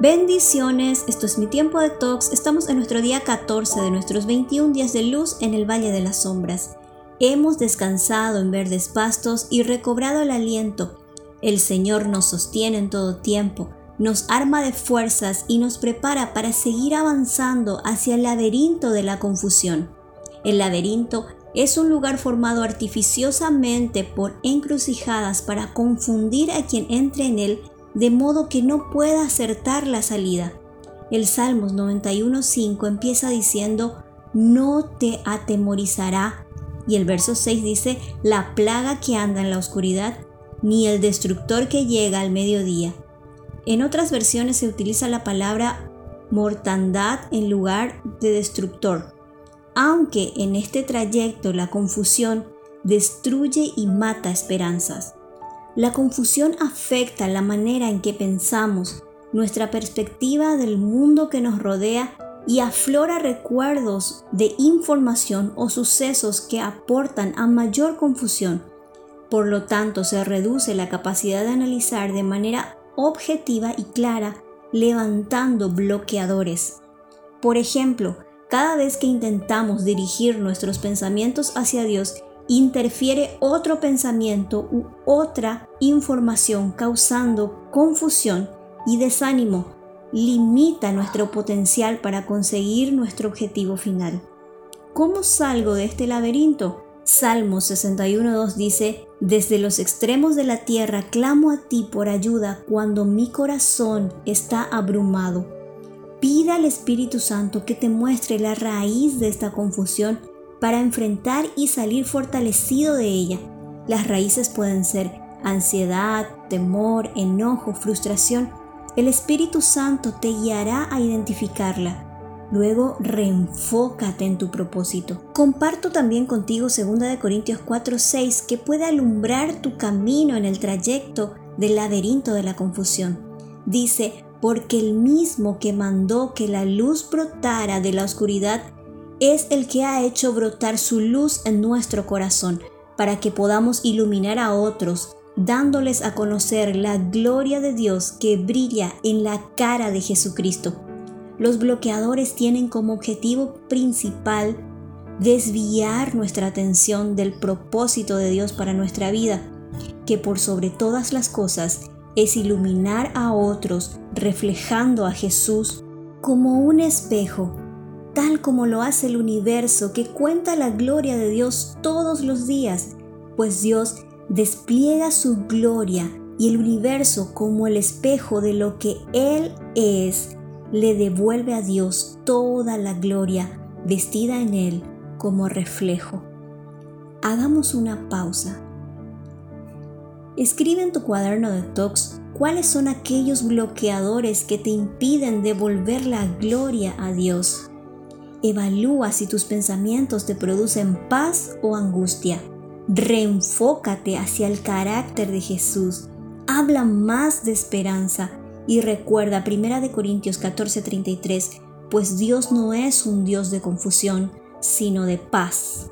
Bendiciones, esto es mi tiempo de talks. Estamos en nuestro día 14 de nuestros 21 días de luz en el Valle de las Sombras. Hemos descansado en verdes pastos y recobrado el aliento. El Señor nos sostiene en todo tiempo, nos arma de fuerzas y nos prepara para seguir avanzando hacia el laberinto de la confusión. El laberinto es un lugar formado artificiosamente por encrucijadas para confundir a quien entre en él de modo que no pueda acertar la salida. El Salmos 91.5 empieza diciendo, no te atemorizará. Y el verso 6 dice, la plaga que anda en la oscuridad, ni el destructor que llega al mediodía. En otras versiones se utiliza la palabra mortandad en lugar de destructor, aunque en este trayecto la confusión destruye y mata esperanzas. La confusión afecta la manera en que pensamos, nuestra perspectiva del mundo que nos rodea y aflora recuerdos de información o sucesos que aportan a mayor confusión. Por lo tanto, se reduce la capacidad de analizar de manera objetiva y clara, levantando bloqueadores. Por ejemplo, cada vez que intentamos dirigir nuestros pensamientos hacia Dios interfiere otro pensamiento u otra información causando confusión y desánimo, limita nuestro potencial para conseguir nuestro objetivo final. ¿Cómo salgo de este laberinto? Salmo 61.2 dice, Desde los extremos de la tierra clamo a ti por ayuda cuando mi corazón está abrumado. Pida al Espíritu Santo que te muestre la raíz de esta confusión para enfrentar y salir fortalecido de ella. Las raíces pueden ser ansiedad, temor, enojo, frustración. El Espíritu Santo te guiará a identificarla. Luego reenfócate en tu propósito. Comparto también contigo 2 Corintios 4:6 que puede alumbrar tu camino en el trayecto del laberinto de la confusión. Dice, porque el mismo que mandó que la luz brotara de la oscuridad es el que ha hecho brotar su luz en nuestro corazón para que podamos iluminar a otros, dándoles a conocer la gloria de Dios que brilla en la cara de Jesucristo. Los bloqueadores tienen como objetivo principal desviar nuestra atención del propósito de Dios para nuestra vida, que por sobre todas las cosas es iluminar a otros reflejando a Jesús como un espejo tal como lo hace el universo que cuenta la gloria de Dios todos los días, pues Dios despliega su gloria y el universo como el espejo de lo que Él es, le devuelve a Dios toda la gloria vestida en Él como reflejo. Hagamos una pausa. Escribe en tu cuaderno de talks cuáles son aquellos bloqueadores que te impiden devolver la gloria a Dios. Evalúa si tus pensamientos te producen paz o angustia. Reenfócate hacia el carácter de Jesús. Habla más de esperanza y recuerda 1 Corintios 14:33, pues Dios no es un Dios de confusión, sino de paz.